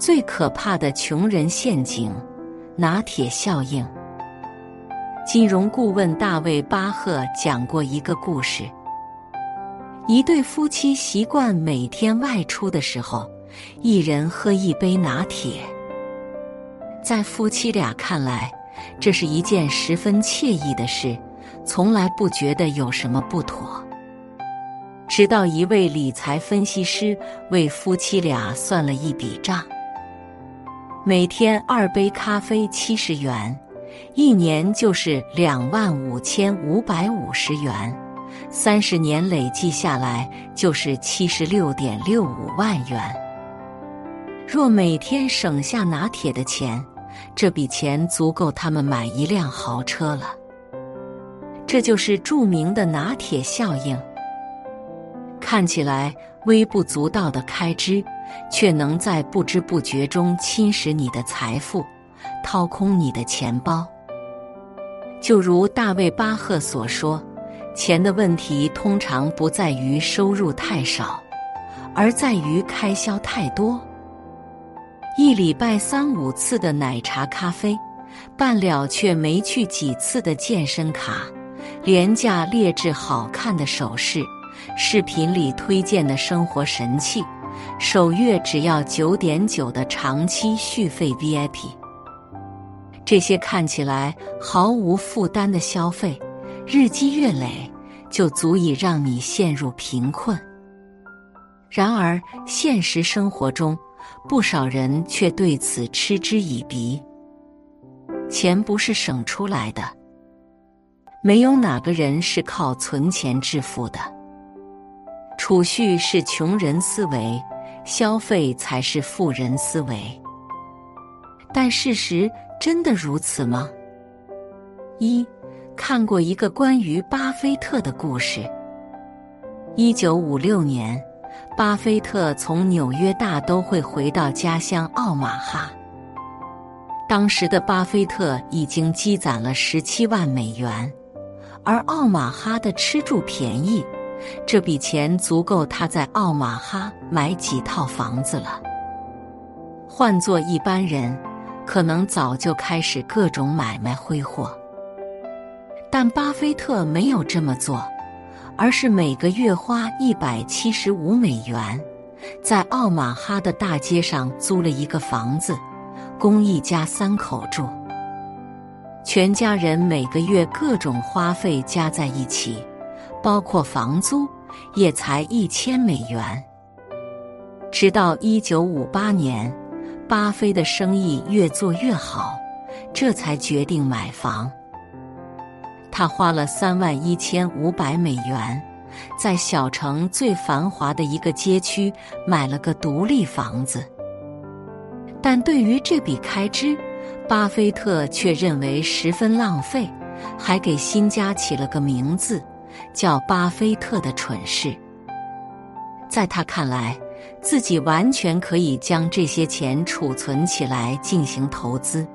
最可怕的穷人陷阱——拿铁效应。金融顾问大卫·巴赫讲过一个故事：一对夫妻习惯每天外出的时候，一人喝一杯拿铁。在夫妻俩看来，这是一件十分惬意的事，从来不觉得有什么不妥。直到一位理财分析师为夫妻俩算了一笔账：每天二杯咖啡七十元，一年就是两万五千五百五十元，三十年累计下来就是七十六点六五万元。若每天省下拿铁的钱，这笔钱足够他们买一辆豪车了。这就是著名的拿铁效应。看起来微不足道的开支，却能在不知不觉中侵蚀你的财富，掏空你的钱包。就如大卫·巴赫所说：“钱的问题通常不在于收入太少，而在于开销太多。一礼拜三五次的奶茶咖啡，办了却没去几次的健身卡，廉价劣质好看的首饰。”视频里推荐的生活神器，首月只要九点九的长期续费 VIP，这些看起来毫无负担的消费，日积月累就足以让你陷入贫困。然而，现实生活中，不少人却对此嗤之以鼻。钱不是省出来的，没有哪个人是靠存钱致富的。储蓄是穷人思维，消费才是富人思维。但事实真的如此吗？一看过一个关于巴菲特的故事。一九五六年，巴菲特从纽约大都会回到家乡奥马哈。当时的巴菲特已经积攒了十七万美元，而奥马哈的吃住便宜。这笔钱足够他在奥马哈买几套房子了。换做一般人，可能早就开始各种买卖挥霍。但巴菲特没有这么做，而是每个月花一百七十五美元，在奥马哈的大街上租了一个房子，供一家三口住。全家人每个月各种花费加在一起。包括房租也才一千美元。直到一九五八年，巴菲的生意越做越好，这才决定买房。他花了三万一千五百美元，在小城最繁华的一个街区买了个独立房子。但对于这笔开支，巴菲特却认为十分浪费，还给新家起了个名字。叫巴菲特的蠢事，在他看来，自己完全可以将这些钱储存起来进行投资。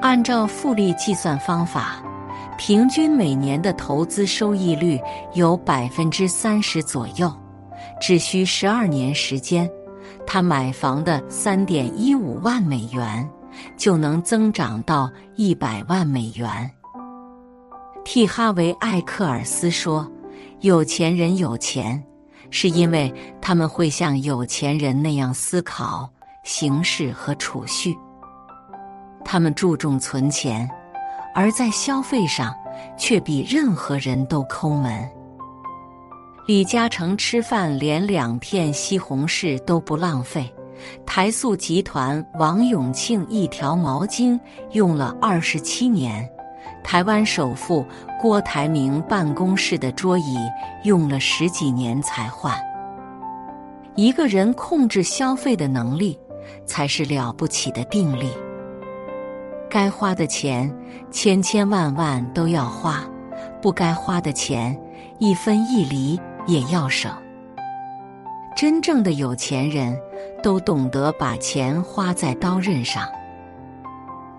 按照复利计算方法，平均每年的投资收益率有百分之三十左右，只需十二年时间，他买房的三点一五万美元就能增长到一百万美元。替哈维·艾克尔斯说：“有钱人有钱，是因为他们会像有钱人那样思考、行事和储蓄。他们注重存钱，而在消费上却比任何人都抠门。”李嘉诚吃饭连两片西红柿都不浪费，台塑集团王永庆一条毛巾用了二十七年。台湾首富郭台铭办公室的桌椅用了十几年才换。一个人控制消费的能力，才是了不起的定力。该花的钱，千千万万都要花；不该花的钱，一分一厘也要省。真正的有钱人都懂得把钱花在刀刃上。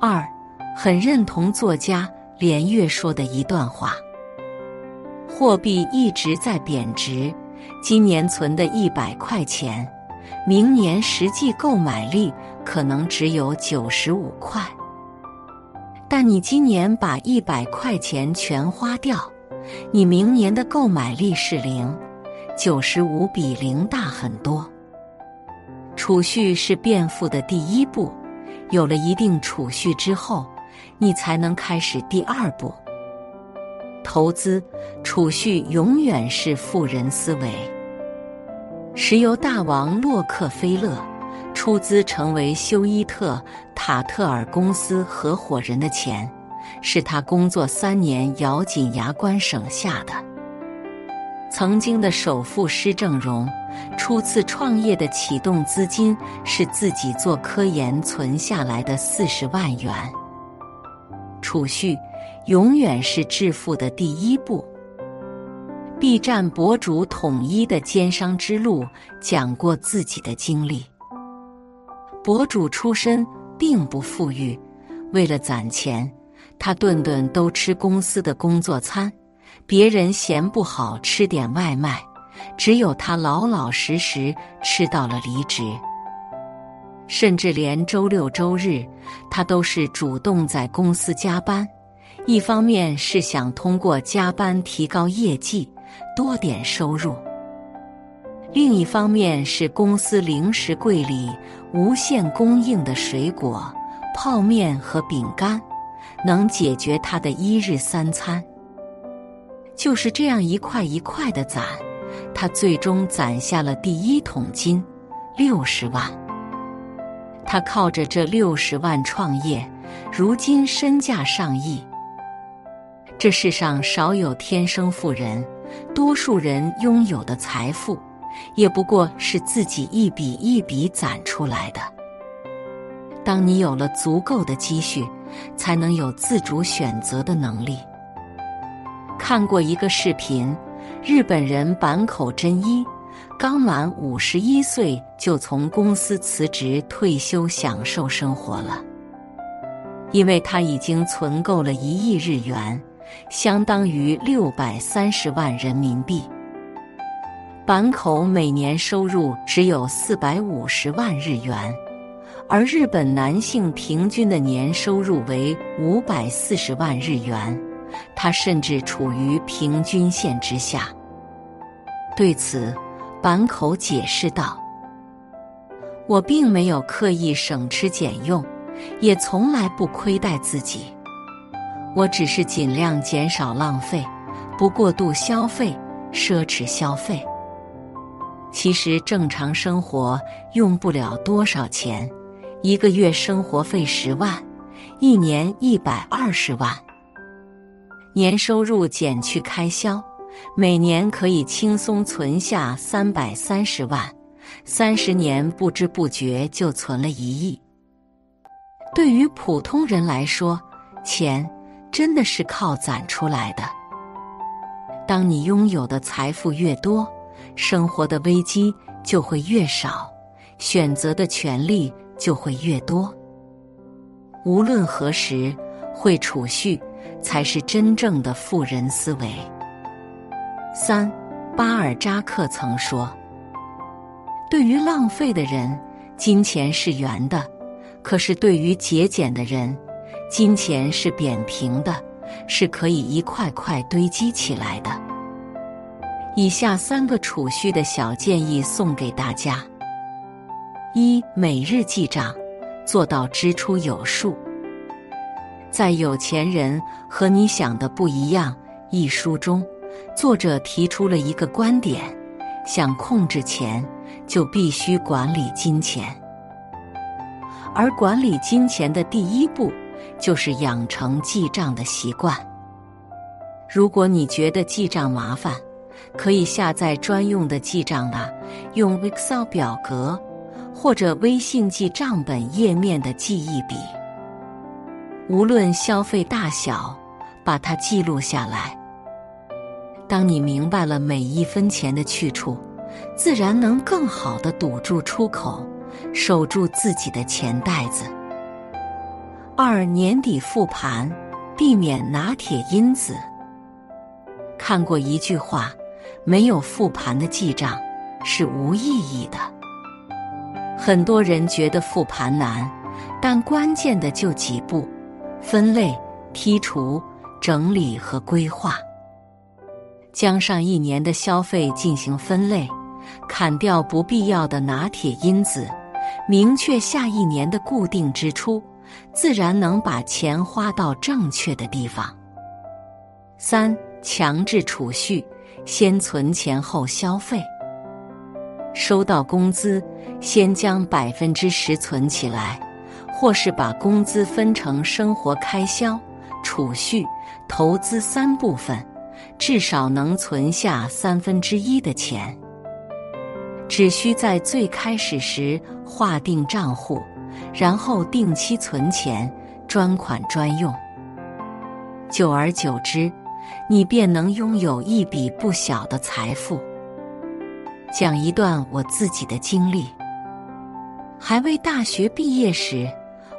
二，很认同作家。连月说的一段话：货币一直在贬值，今年存的一百块钱，明年实际购买力可能只有九十五块。但你今年把一百块钱全花掉，你明年的购买力是零，九十五比零大很多。储蓄是变富的第一步，有了一定储蓄之后，你才能开始第二步。投资储蓄永远是富人思维。石油大王洛克菲勒出资成为休伊特塔特尔公司合伙人的钱，是他工作三年咬紧牙关省下的。曾经的首富施正荣，初次创业的启动资金是自己做科研存下来的四十万元。储蓄永远是致富的第一步。B 站博主统一的奸商之路讲过自己的经历。博主出身并不富裕，为了攒钱，他顿顿都吃公司的工作餐。别人嫌不好吃点外卖，只有他老老实实吃到了离职。甚至连周六周日，他都是主动在公司加班。一方面是想通过加班提高业绩，多点收入；另一方面是公司零食柜里无限供应的水果、泡面和饼干，能解决他的一日三餐。就是这样一块一块的攒，他最终攒下了第一桶金，六十万。他靠着这六十万创业，如今身价上亿。这世上少有天生富人，多数人拥有的财富，也不过是自己一笔一笔攒出来的。当你有了足够的积蓄，才能有自主选择的能力。看过一个视频，日本人坂口真一刚满五十一岁就从公司辞职退休享受生活了，因为他已经存够了一亿日元，相当于六百三十万人民币。坂口每年收入只有四百五十万日元，而日本男性平均的年收入为五百四十万日元。他甚至处于平均线之下。对此，坂口解释道：“我并没有刻意省吃俭用，也从来不亏待自己。我只是尽量减少浪费，不过度消费、奢侈消费。其实正常生活用不了多少钱，一个月生活费十万，一年一百二十万。”年收入减去开销，每年可以轻松存下三百三十万，三十年不知不觉就存了一亿。对于普通人来说，钱真的是靠攒出来的。当你拥有的财富越多，生活的危机就会越少，选择的权利就会越多。无论何时，会储蓄。才是真正的富人思维。三，巴尔扎克曾说：“对于浪费的人，金钱是圆的；可是对于节俭的人，金钱是扁平的，是可以一块块堆积起来的。”以下三个储蓄的小建议送给大家：一、每日记账，做到支出有数。在《有钱人和你想的不一样》一书中，作者提出了一个观点：想控制钱，就必须管理金钱。而管理金钱的第一步，就是养成记账的习惯。如果你觉得记账麻烦，可以下载专用的记账啊，用 Excel 表格或者微信记账本页面的记忆笔。无论消费大小，把它记录下来。当你明白了每一分钱的去处，自然能更好的堵住出口，守住自己的钱袋子。二年底复盘，避免拿铁因子。看过一句话：没有复盘的记账是无意义的。很多人觉得复盘难，但关键的就几步：分类、剔除、整理和规划。将上一年的消费进行分类，砍掉不必要的拿铁因子，明确下一年的固定支出，自然能把钱花到正确的地方。三、强制储蓄，先存钱后消费。收到工资，先将百分之十存起来，或是把工资分成生活开销、储蓄、投资三部分，至少能存下三分之一的钱。只需在最开始时划定账户，然后定期存钱，专款专用。久而久之，你便能拥有一笔不小的财富。讲一段我自己的经历。还未大学毕业时，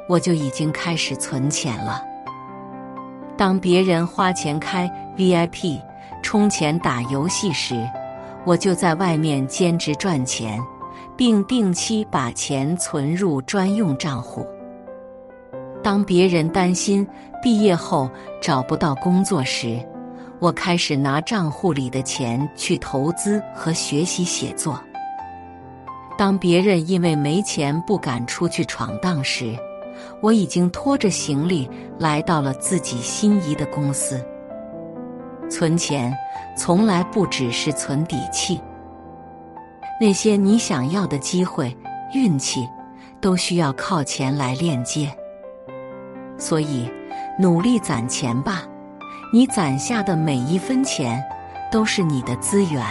我就已经开始存钱了。当别人花钱开 VIP、充钱打游戏时，我就在外面兼职赚钱，并定期把钱存入专用账户。当别人担心毕业后找不到工作时，我开始拿账户里的钱去投资和学习写作。当别人因为没钱不敢出去闯荡时，我已经拖着行李来到了自己心仪的公司。存钱从来不只是存底气，那些你想要的机会、运气，都需要靠钱来链接。所以，努力攒钱吧。你攒下的每一分钱，都是你的资源。